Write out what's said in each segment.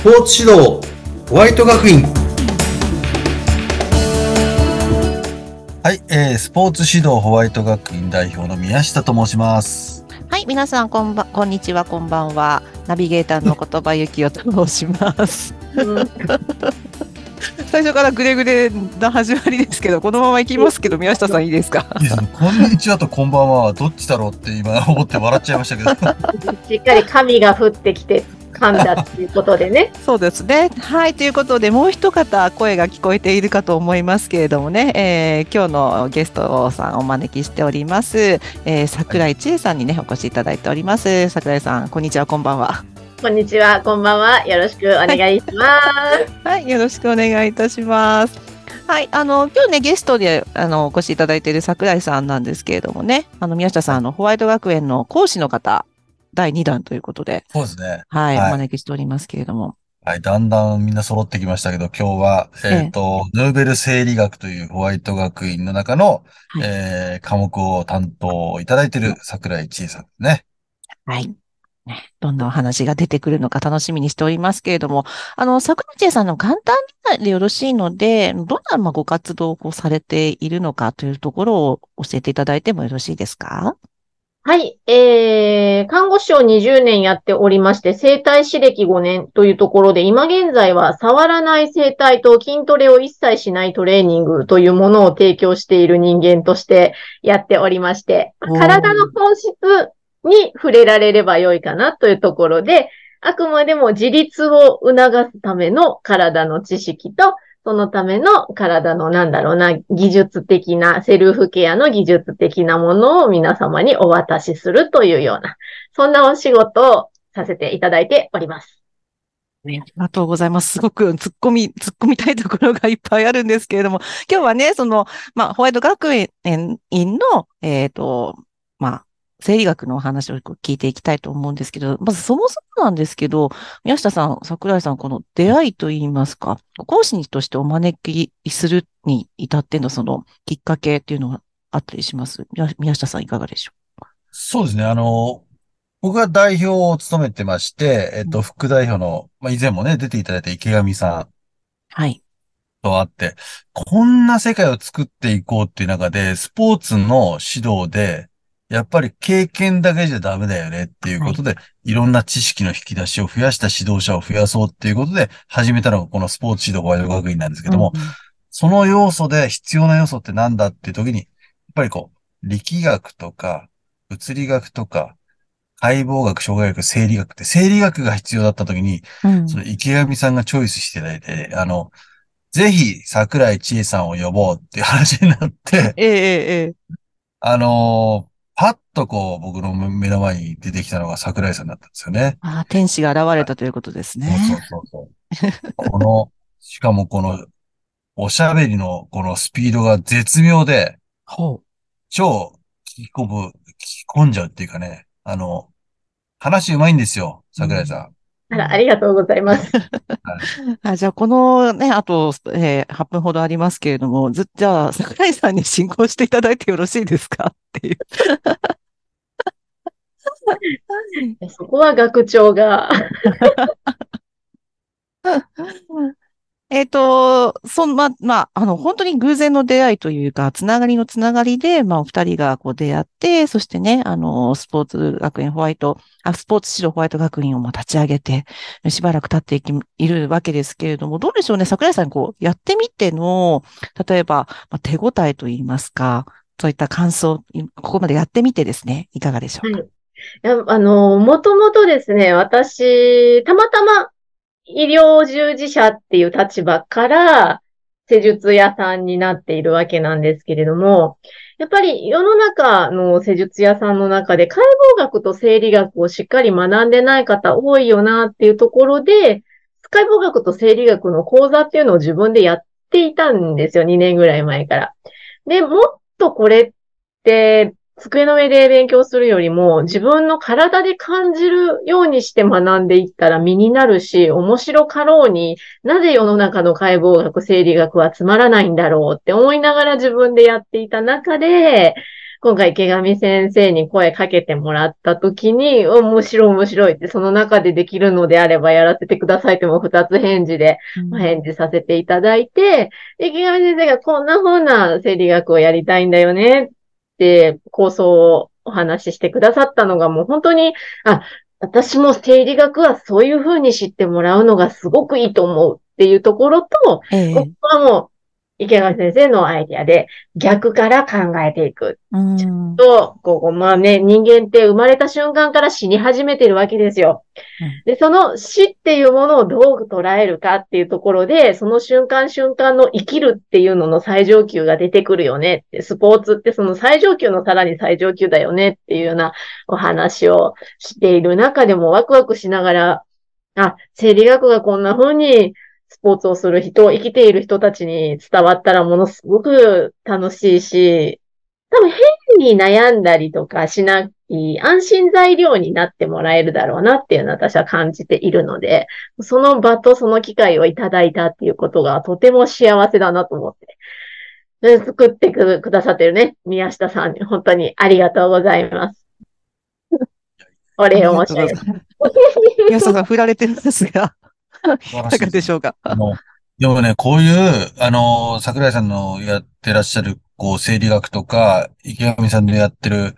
スポーツ指導ホワイト学院はい、えー、スポーツ指導ホワイト学院代表の宮下と申します。はい、皆さんこんばん、こんにちは、こんばんは。ナビゲーターの言葉ゆきおと申します。最初からグレグレな始まりですけど、このまま行きますけど、宮下さんいいですか？いや、こんにちはとこんばんははどっちだろうって今思って笑っちゃいましたけど。しっかり神が降ってきて噛んだっていうことでね。そうですね。はい、ということで、もう一方声が聞こえているかと思いますけれどもね、えー今日のゲストさんお招きしております。えー、桜井千恵さんにね、お越しいただいております。桜井さん、こんにちは、こんばんは。こんにちは、こんばんは。よろしくお願いします。はい、よろしくお願いいたします。はい、あの、今日ね、ゲストで、あの、お越しいただいている桜井さんなんですけれどもね、あの、宮下さん、あの、ホワイト学園の講師の方、第2弾ということで、そうですね。はい、はいお招きしておりますけれども。はい、だんだんみんな揃ってきましたけど、今日は、えっ、と、ヌーベル生理学というホワイト学院の中の、はいえー科目を担当いただいている桜井千恵さんですね。はい。ね、どんなお話が出てくるのか楽しみにしておりますけれども、あの、桜井千恵さんの簡単でよろしいので、どんなまあご活動をされているのかというところを教えていただいてもよろしいですか？はい、えー、看護師を20年やっておりまして、生体師歴5年というところで、今現在は触らない生体と筋トレを一切しないトレーニングというものを提供している人間としてやっておりまして、体の本質に触れられればよいかなというところで、あくまでも自立を促すための体の知識と、そのための体のなんだろうな、技術的な、セルフケアの技術的なものを皆様にお渡しするというような、そんなお仕事をさせていただいております。ありがとうございます。すごく突っ込み、突っ込みたいところがいっぱいあるんですけれども、今日はね、その、まあ、ホワイト学園の、えっ、と、まあ、生理学のお話を聞いていきたいと思うんですけど、まずそもそもなんですけど、宮下さん、桜井さん、この出会いといいますか、講師としてお招きするに至ってのそのきっかけっていうのがあったりします？宮宮下さんいかがでしょそうですね。あの、僕が代表を務めてまして、えっ、と、副代表の、まあ、以前もね、出ていただいた池上さんうはい。と会って、こんな世界を作っていこうっていう中で、スポーツの指導で、やっぱり経験だけじゃダメだよねっていうことで、い、ろんな知識の引き出しを増やした指導者を増やそうっていうことで始めたのがこのスポーツ指導ホワイト学院なんですけども、うんうん。その要素で必要な要素ってなんだっていう時に、やっぱりこう、力学とか、物理学とか、解剖学、障害学、生理学って、生理学が必要だった時に、うん。その池上さんがチョイスしていただいて、あの、ぜひ桜井千恵さんを呼ぼうっていう話になって、ええええええ。あのーパッとこう、僕の目の前に出てきたのが桜井さんだったんですよね。ああ、天使が現れたということですね。そうそうそう。この、しかもこの、おしゃべりのこのスピードが絶妙で、ほう。超聞き込む、聞き込んじゃうっていうかね、あの、話うまいんですよ、桜井さん。あら、ありがとうございます。あじゃあ、このね、あと、えー8分ほどありますけれども、ず、じゃあ、桜井さんに進行していただいてよろしいですか？っていう。そこは学長が、えっと、そん、ま、まあ、あの、本当に偶然の出会いというか、つながりのつながりで、まあ、お二人がこう出会って、そしてね、あの、スポーツ学園ホワイト、あ、スポーツ指導ホワイト学院をまあ立ち上げて、しばらく経っていき、いるわけですけれども、どうでしょうね、桜井さん、こう、やってみての、例えば、まあ、手応えといいますか、そういった感想、ここまでやってみてですね、いかがでしょうか？いやあの、もともとですね、私、たまたま医療従事者っていう立場から施術屋さんになっているわけなんですけれども、やっぱり世の中の施術屋さんの中で解剖学と生理学をしっかり学んでない方多いよなっていうところで、解剖学と生理学の講座っていうのを自分でやっていたんですよ、2年ぐらい前から。で、もっとこれって、机の上で勉強するよりも、自分の体で感じるようにして学んでいったら身になるし、面白かろうになぜ世の中の解剖学、生理学はつまらないんだろうって思いながら自分でやっていた中で、今回池上先生に声かけてもらった時に、面白い面白いって、その中でできるのであればやらせてくださいっても二つ返事でお返事させていただいて、池上先生がこんな風な生理学をやりたいんだよねって構想をお話ししてくださったのがもう本当に、あ、私も生理学はそういう風に知ってもらうのがすごくいいと思うっていうところと、ええ。ここはもう池上先生のアイディアで逆から考えていく。うん。と、こう、まあね、人間って生まれた瞬間から死に始めてるわけですよ。うん。で、その死っていうものをどう捉えるかっていうところで、その瞬間瞬間の生きるっていうのの最上級が出てくるよねって、スポーツってその最上級のさらに最上級だよねっていうようなお話をしている中でもワクワクしながら、あ、生理学がこんな風にスポーツをする人、生きている人たちに伝わったらものすごく楽しいし、多分変に悩んだりとかしない安心材料になってもらえるだろうなっていうのは私は感じているので、その場とその機会をいただいたっていうことがとても幸せだなと思って。で作ってくくださってるね、宮下さんに本当にありがとうございます。お礼を申し上げます。皆さんが振られてるんですが、いかがでしょうか？あの、でもね、こういう、あの、桜井さんのやってらっしゃる、こう、生理学とか、池上さんのやってる、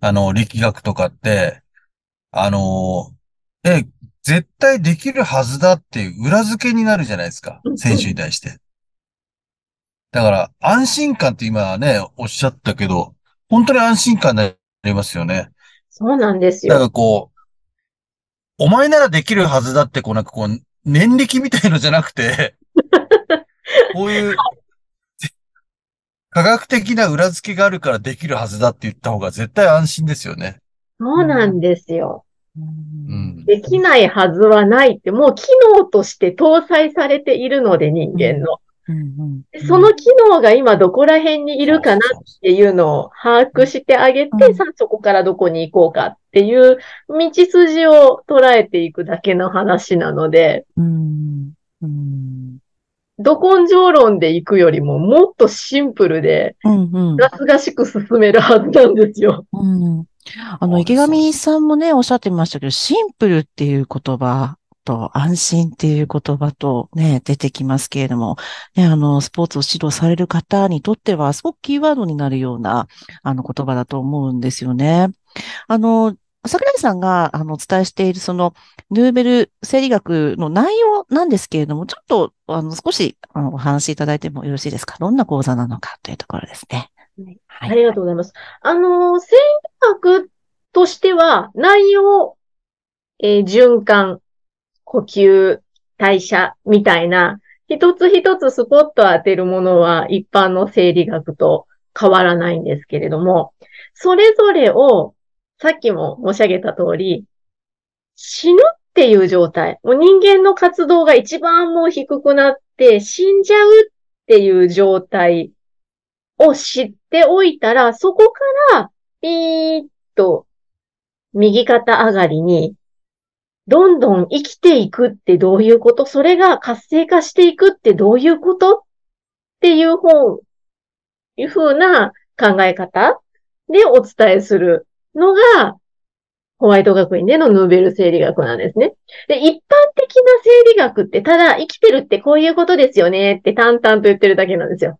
あの、力学とかって、あの、え、絶対できるはずだっていう裏付けになるじゃないですかうん。選手に対して。だから、安心感って今ね、おっしゃったけど、本当に安心感になりますよね。そうなんですだかよ。らこう、お前ならできるはずだって、こうなんかこう、念力みたいのじゃなくて、こういう、科学的な裏付けがあるからできるはずだって言った方が絶対安心ですよね。そうなんですよ。ううんん。できないはずはないって、もう機能として搭載されているので、人間の。うんでその機能が今どこら辺にいるかなっていうのを把握してあげて、うん。さあそこからどこに行こうかっていう道筋を捉えていくだけの話なので、うんうん。ど根性論で行くよりももっとシンプルで、うんうん。がすがしく進めるはずなんですよ。うん。あの、池上さんもね、おっしゃってましたけど、シンプルっていう言葉と安心っていう言葉とね、出てきますけれども、ね、あの、スポーツを指導される方にとっては、すごくキーワードになるような、あの、言葉だと思うんですよね。あの、桜井さんが、あの、お伝えしている、その、ヌーベル生理学の内容なんですけれども、ちょっと、あの、少し、あの、お話しいただいてもよろしいですか？どんな講座なのかというところですね。はいはい。ありがとうございます。あの、生理学としては、内容、えー循環、呼吸、代謝みたいな、一つ一つスポット当てるものは一般の生理学と変わらないんですけれども、それぞれを、さっきも申し上げた通り、死ぬっていう状態、もう人間の活動が一番もう低くなって死んじゃうっていう状態を知っておいたら、そこから、ピーッと、右肩上がりに、どんどん生きていくってどういうことそれが活性化していくってどういうことっていう方、いう風な考え方でお伝えするのが、ホワイト学院でのヌーベル生理学なんですね。で、一般的な生理学って、ただ生きてるってこういうことですよねって淡々と言ってるだけなんですよ。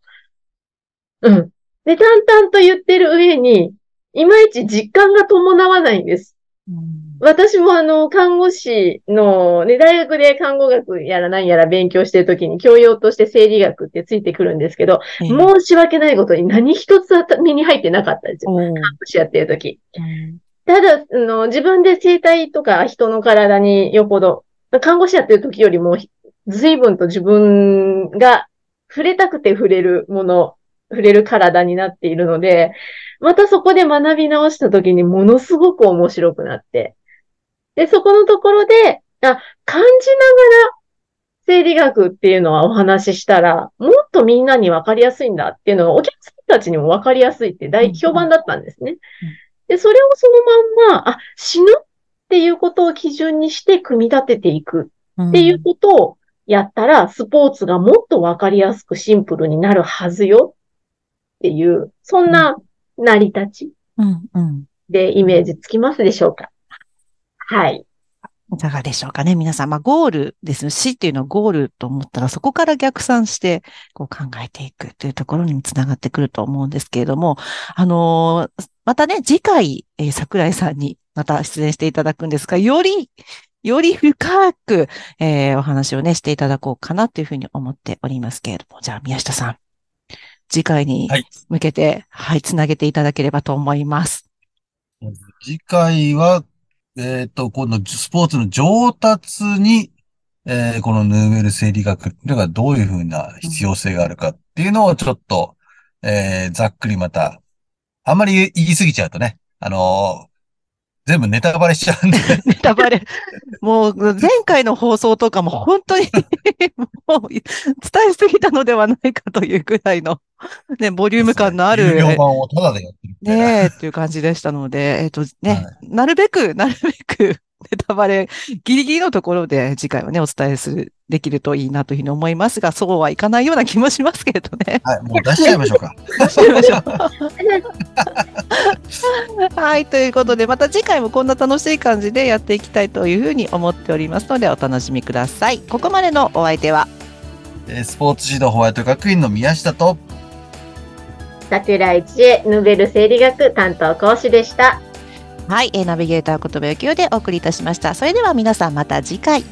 うん。で、淡々と言ってる上に、いまいち実感が伴わないんです。うん私もあの、看護師の、ね、大学で看護学やら何やら勉強してるときに教養として生理学ってついてくるんですけど、ええ申し訳ないことに何一つ目に入ってなかったんですよ。看護師やってるとき。うんただ、あの、自分で生体とか人の体によっぽど、看護師やってる時よりも、随分と自分が触れたくて触れるもの、触れる体になっているので、またそこで学び直した時にものすごく面白くなって。で、そこのところで、あ、感じながら生理学っていうのはお話ししたら、もっとみんなにわかりやすいんだっていうのがお客さんたちにもわかりやすいって大評判だったんですね。で、それをそのまんま、あ、死ぬっていうことを基準にして組み立てていくっていうことをやったら、スポーツがもっとわかりやすくシンプルになるはずよっていう、そんな成り立ち。でイメージつきますでしょうか？はい。いかがでしょうかね。皆さん、まあ、ゴールですね。死っていうのはゴールと思ったら、そこから逆算して、こう考えていくというところにもつながってくると思うんですけれども、あのーまたね、次回、えー桜井さんにまた出演していただくんですが、より、より深く、えーお話をね、していただこうかなというふうに思っておりますけれども、じゃあ、宮下さん、次回にはい向けて、はい、つなげていただければと思います。次回は、えっと、今度スポーツの上達に、えーこのヌーベル生理学っていうのがどういうふうな必要性があるかっていうのをちょっと、えーざっくりまた、あんまり言い過ぎちゃうとね、あの全部ネタバレしちゃうんで、ネタバレ。もう、前回の放送とかも本当に もう、伝えすぎたのではないかというぐらいの、ね、ボリューム感のある、有料版をタダでやってる。ねえ、っていう感じでしたので、えっ、とね、はなるべく、なるべく、ネタバレ、ギリギリのところで次回はね、お伝えする、できるといいなというふうに思いますが、そうはいかないような気もしますけれどね。はい、もう出しちゃいましょうか。しましょうはい。ということで、また次回もこんな楽しい感じでやっていきたいというふうに思っておりますので、お楽しみください。ここまでのお相手は、えースポーツ指導ホワイト学院の宮下と、桜井知恵、ヌーベル生理学担当講師でした。はい、えーナビゲーターことべゆきでお送りいたしました。それでは皆さんまた次回。